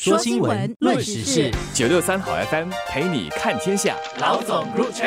说新闻，论时事，九六三好 FM 陪你看天下。老总入场。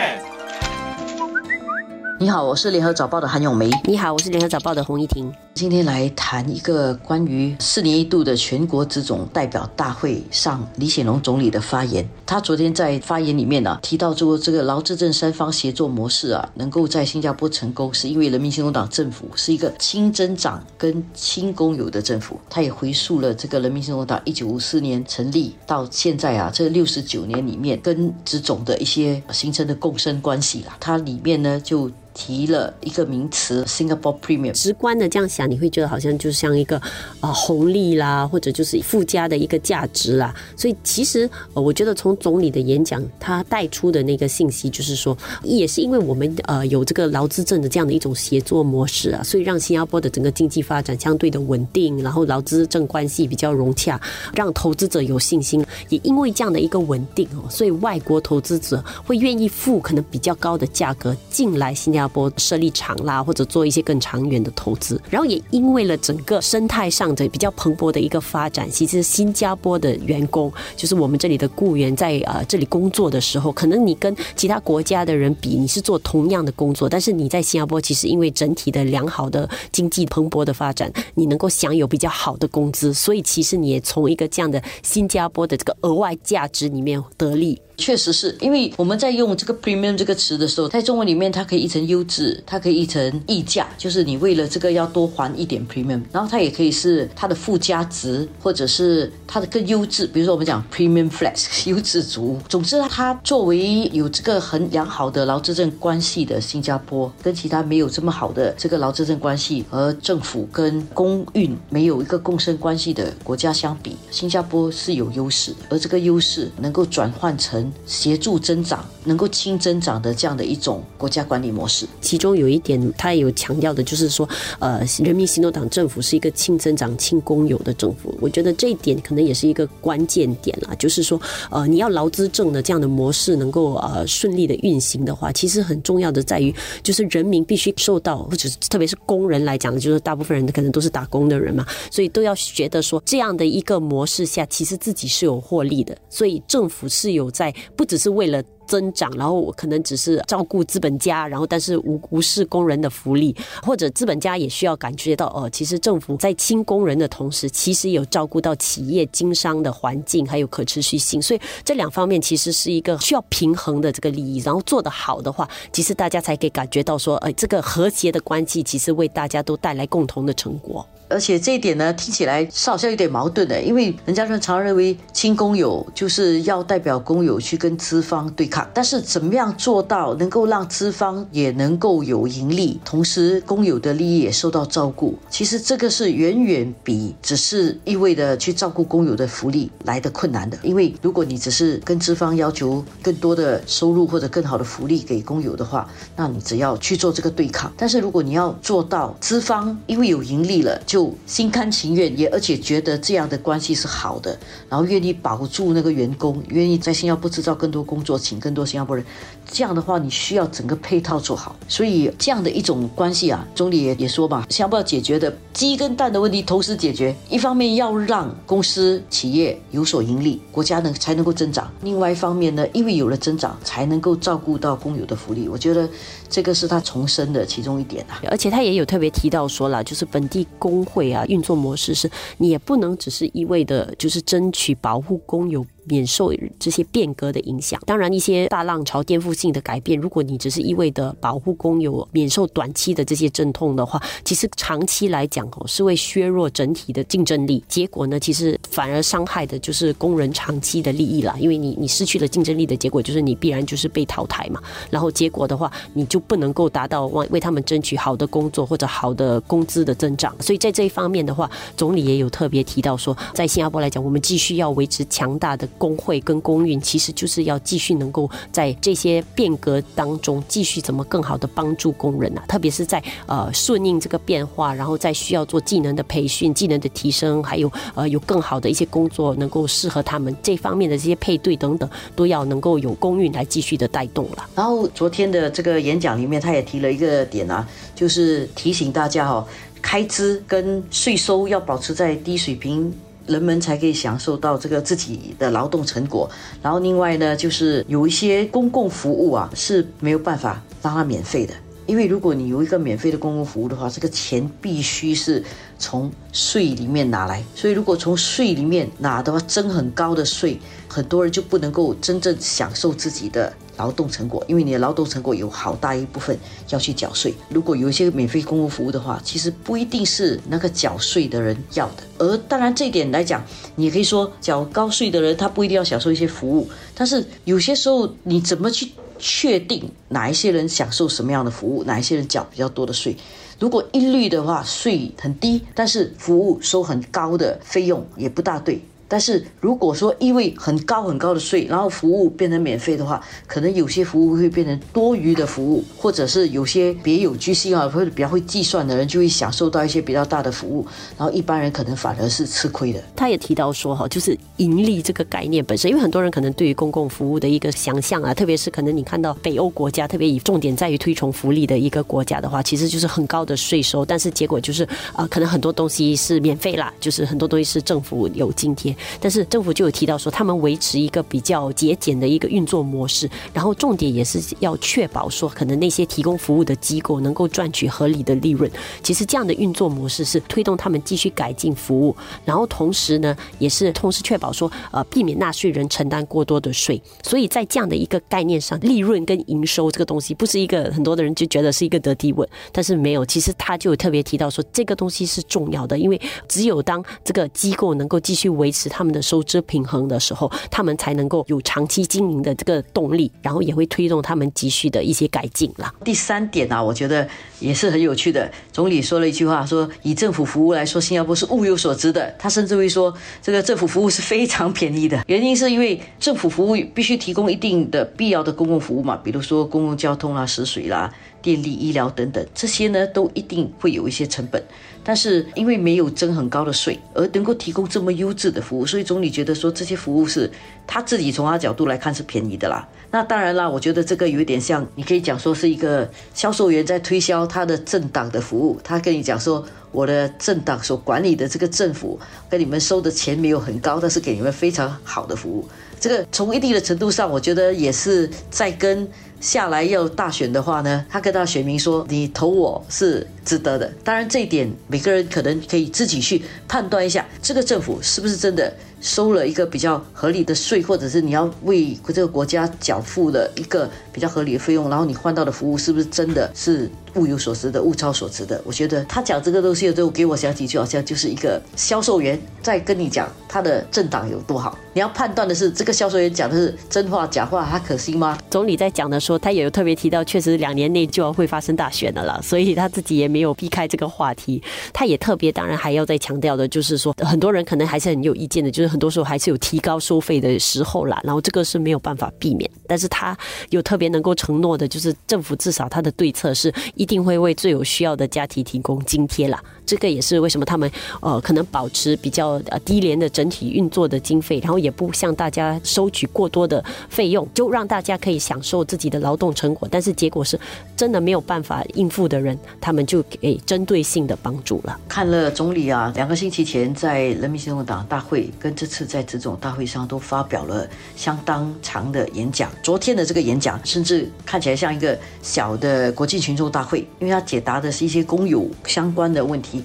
你好，我是联合早报的韩永梅。你好，我是联合早报的洪一婷。今天来谈一个关于四年一度的全国职总代表大会上李显龙总理的发言。他昨天在发言里面呢，提到说这个劳资政三方协作模式啊，能够在新加坡成功，是因为人民行动党政府是一个轻增长跟轻公有的政府。他也回溯了这个人民行动党一九五四年成立到现在啊，这六十九年里面跟职总的一些形成的共生关系啦。它里面呢就。提了一个名词，Singapore Premium。直观的这样想，你会觉得好像就像一个啊红利啦，或者就是附加的一个价值啦。所以其实呃，我觉得从总理的演讲，他带出的那个信息就是说，也是因为我们呃有这个劳资政的这样的一种协作模式啊，所以让新加坡的整个经济发展相对的稳定，然后劳资政关系比较融洽，让投资者有信心。也因为这样的一个稳定哦，所以外国投资者会愿意付可能比较高的价格进来新加。新加坡设立厂啦，或者做一些更长远的投资，然后也因为了整个生态上的比较蓬勃的一个发展，其实新加坡的员工，就是我们这里的雇员，在呃这里工作的时候，可能你跟其他国家的人比，你是做同样的工作，但是你在新加坡，其实因为整体的良好的经济蓬勃的发展，你能够享有比较好的工资，所以其实你也从一个这样的新加坡的这个额外价值里面得利。确实是因为我们在用这个 premium 这个词的时候，在中文里面它可以译成优质，它可以译成溢价，就是你为了这个要多还一点 premium，然后它也可以是它的附加值，或者是它的更优质，比如说我们讲 premium flex 优质族。总之，它作为有这个很良好的劳资政关系的新加坡，跟其他没有这么好的这个劳资政关系和政府跟公运没有一个共生关系的国家相比，新加坡是有优势，而这个优势能够转换成。协助增长，能够轻增长的这样的一种国家管理模式。其中有一点，他有强调的，就是说，呃，人民行动党政府是一个轻增长、轻公有的政府。我觉得这一点可能也是一个关键点啦。就是说，呃，你要劳资政的这样的模式能够呃顺利的运行的话，其实很重要的在于，就是人民必须受到，或者是特别是工人来讲，就是大部分人可能都是打工的人嘛，所以都要觉得说，这样的一个模式下，其实自己是有获利的。所以政府是有在。不只是为了增长，然后我可能只是照顾资本家，然后但是无无视工人的福利，或者资本家也需要感觉到，哦，其实政府在清工人的同时，其实有照顾到企业经商的环境，还有可持续性，所以这两方面其实是一个需要平衡的这个利益，然后做得好的话，其实大家才可以感觉到说，呃，这个和谐的关系其实为大家都带来共同的成果。而且这一点呢，听起来是好像有点矛盾的，因为人家常认为亲工友就是要代表工友去跟资方对抗，但是怎么样做到能够让资方也能够有盈利，同时工友的利益也受到照顾？其实这个是远远比只是意味着去照顾工友的福利来的困难的，因为如果你只是跟资方要求更多的收入或者更好的福利给工友的话，那你只要去做这个对抗。但是如果你要做到资方因为有盈利了就心甘情愿，也而且觉得这样的关系是好的，然后愿意保住那个员工，愿意在新加坡制造更多工作，请更多新加坡人。这样的话，你需要整个配套做好。所以这样的一种关系啊，总理也也说吧，新加坡要解决的鸡跟蛋的问题同时解决。一方面要让公司企业有所盈利，国家呢才能够增长；另外一方面呢，因为有了增长，才能够照顾到公有的福利。我觉得这个是他重申的其中一点啊。而且他也有特别提到说了，就是本地工。会啊，运作模式是你也不能只是一味的，就是争取保护工友。免受这些变革的影响。当然，一些大浪潮颠覆性的改变，如果你只是一味的保护工友，免受短期的这些阵痛的话，其实长期来讲哦，是会削弱整体的竞争力。结果呢，其实反而伤害的就是工人长期的利益啦。因为你你失去了竞争力的结果，就是你必然就是被淘汰嘛。然后结果的话，你就不能够达到为为他们争取好的工作或者好的工资的增长。所以在这一方面的话，总理也有特别提到说，在新加坡来讲，我们继续要维持强大的。工会跟公运其实就是要继续能够在这些变革当中继续怎么更好的帮助工人啊，特别是在呃顺应这个变化，然后再需要做技能的培训、技能的提升，还有呃有更好的一些工作能够适合他们这方面的这些配对等等，都要能够有公运来继续的带动了。然后昨天的这个演讲里面，他也提了一个点啊，就是提醒大家哦，开支跟税收要保持在低水平。人们才可以享受到这个自己的劳动成果。然后另外呢，就是有一些公共服务啊是没有办法让它免费的。因为如果你有一个免费的公共服务的话，这个钱必须是从税里面拿来。所以如果从税里面拿的话，征很高的税，很多人就不能够真正享受自己的劳动成果。因为你的劳动成果有好大一部分要去缴税。如果有一些免费公共服务的话，其实不一定是那个缴税的人要的。而当然这一点来讲，你也可以说缴高税的人他不一定要享受一些服务，但是有些时候你怎么去？确定哪一些人享受什么样的服务，哪一些人缴比较多的税。如果一律的话，税很低，但是服务收很高的费用，也不大对。但是如果说因为很高很高的税，然后服务变成免费的话，可能有些服务会变成多余的服务，或者是有些别有居心啊，或者比较会计算的人就会享受到一些比较大的服务，然后一般人可能反而是吃亏的。他也提到说哈，就是盈利这个概念本身，因为很多人可能对于公共服务的一个想象啊，特别是可能你看到北欧国家，特别以重点在于推崇福利的一个国家的话，其实就是很高的税收，但是结果就是啊，可能很多东西是免费啦，就是很多东西是政府有津贴。但是政府就有提到说，他们维持一个比较节俭的一个运作模式，然后重点也是要确保说，可能那些提供服务的机构能够赚取合理的利润。其实这样的运作模式是推动他们继续改进服务，然后同时呢，也是同时确保说，呃，避免纳税人承担过多的税。所以在这样的一个概念上，利润跟营收这个东西不是一个很多的人就觉得是一个得地问，但是没有，其实他就有特别提到说，这个东西是重要的，因为只有当这个机构能够继续维持他们的。收支平衡的时候，他们才能够有长期经营的这个动力，然后也会推动他们急需的一些改进了。第三点啊，我觉得也是很有趣的。总理说了一句话，说以政府服务来说，新加坡是物有所值的。他甚至会说，这个政府服务是非常便宜的。原因是因为政府服务必须提供一定的必要的公共服务嘛，比如说公共交通啊、食水啦。电力、医疗等等，这些呢都一定会有一些成本，但是因为没有征很高的税，而能够提供这么优质的服务，所以总理觉得说这些服务是他自己从他角度来看是便宜的啦。那当然啦，我觉得这个有一点像，你可以讲说是一个销售员在推销他的政党的服务，他跟你讲说我的政党所管理的这个政府跟你们收的钱没有很高，但是给你们非常好的服务。这个从一定的程度上，我觉得也是在跟下来要大选的话呢，他跟他选民说，你投我是值得的。当然这一点，每个人可能可以自己去判断一下，这个政府是不是真的。收了一个比较合理的税，或者是你要为这个国家缴付的一个比较合理的费用，然后你换到的服务是不是真的是物有所值的、物超所值的？我觉得他讲这个东西的时候，给我想起就好像就是一个销售员在跟你讲他的政党有多好。你要判断的是这个销售员讲的是真话假话，他可信吗？总理在讲的时候，他也有特别提到，确实两年内就要会发生大选的了，所以他自己也没有避开这个话题。他也特别当然还要再强调的就是说，很多人可能还是很有意见的，就是。很多时候还是有提高收费的时候啦，然后这个是没有办法避免。但是他有特别能够承诺的，就是政府至少他的对策是一定会为最有需要的家庭提供津贴啦。这个也是为什么他们呃可能保持比较低廉的整体运作的经费，然后也不向大家收取过多的费用，就让大家可以享受自己的劳动成果。但是结果是真的没有办法应付的人，他们就给针对性的帮助了。看了总理啊，两个星期前在人民行动党大会跟。这次在这种大会上都发表了相当长的演讲。昨天的这个演讲甚至看起来像一个小的国际群众大会，因为他解答的是一些工友相关的问题。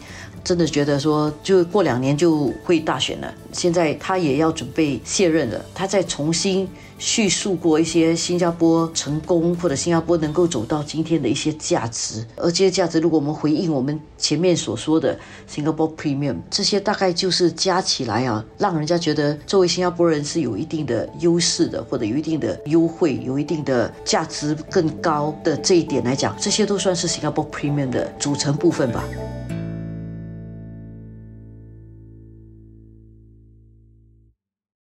真的觉得说，就过两年就会大选了。现在他也要准备卸任了，他再重新叙述过一些新加坡成功或者新加坡能够走到今天的一些价值。而这些价值，如果我们回应我们前面所说的 Singapore Premium，这些大概就是加起来啊，让人家觉得作为新加坡人是有一定的优势的，或者有一定的优惠，有一定的价值更高的这一点来讲，这些都算是 Singapore Premium 的组成部分吧。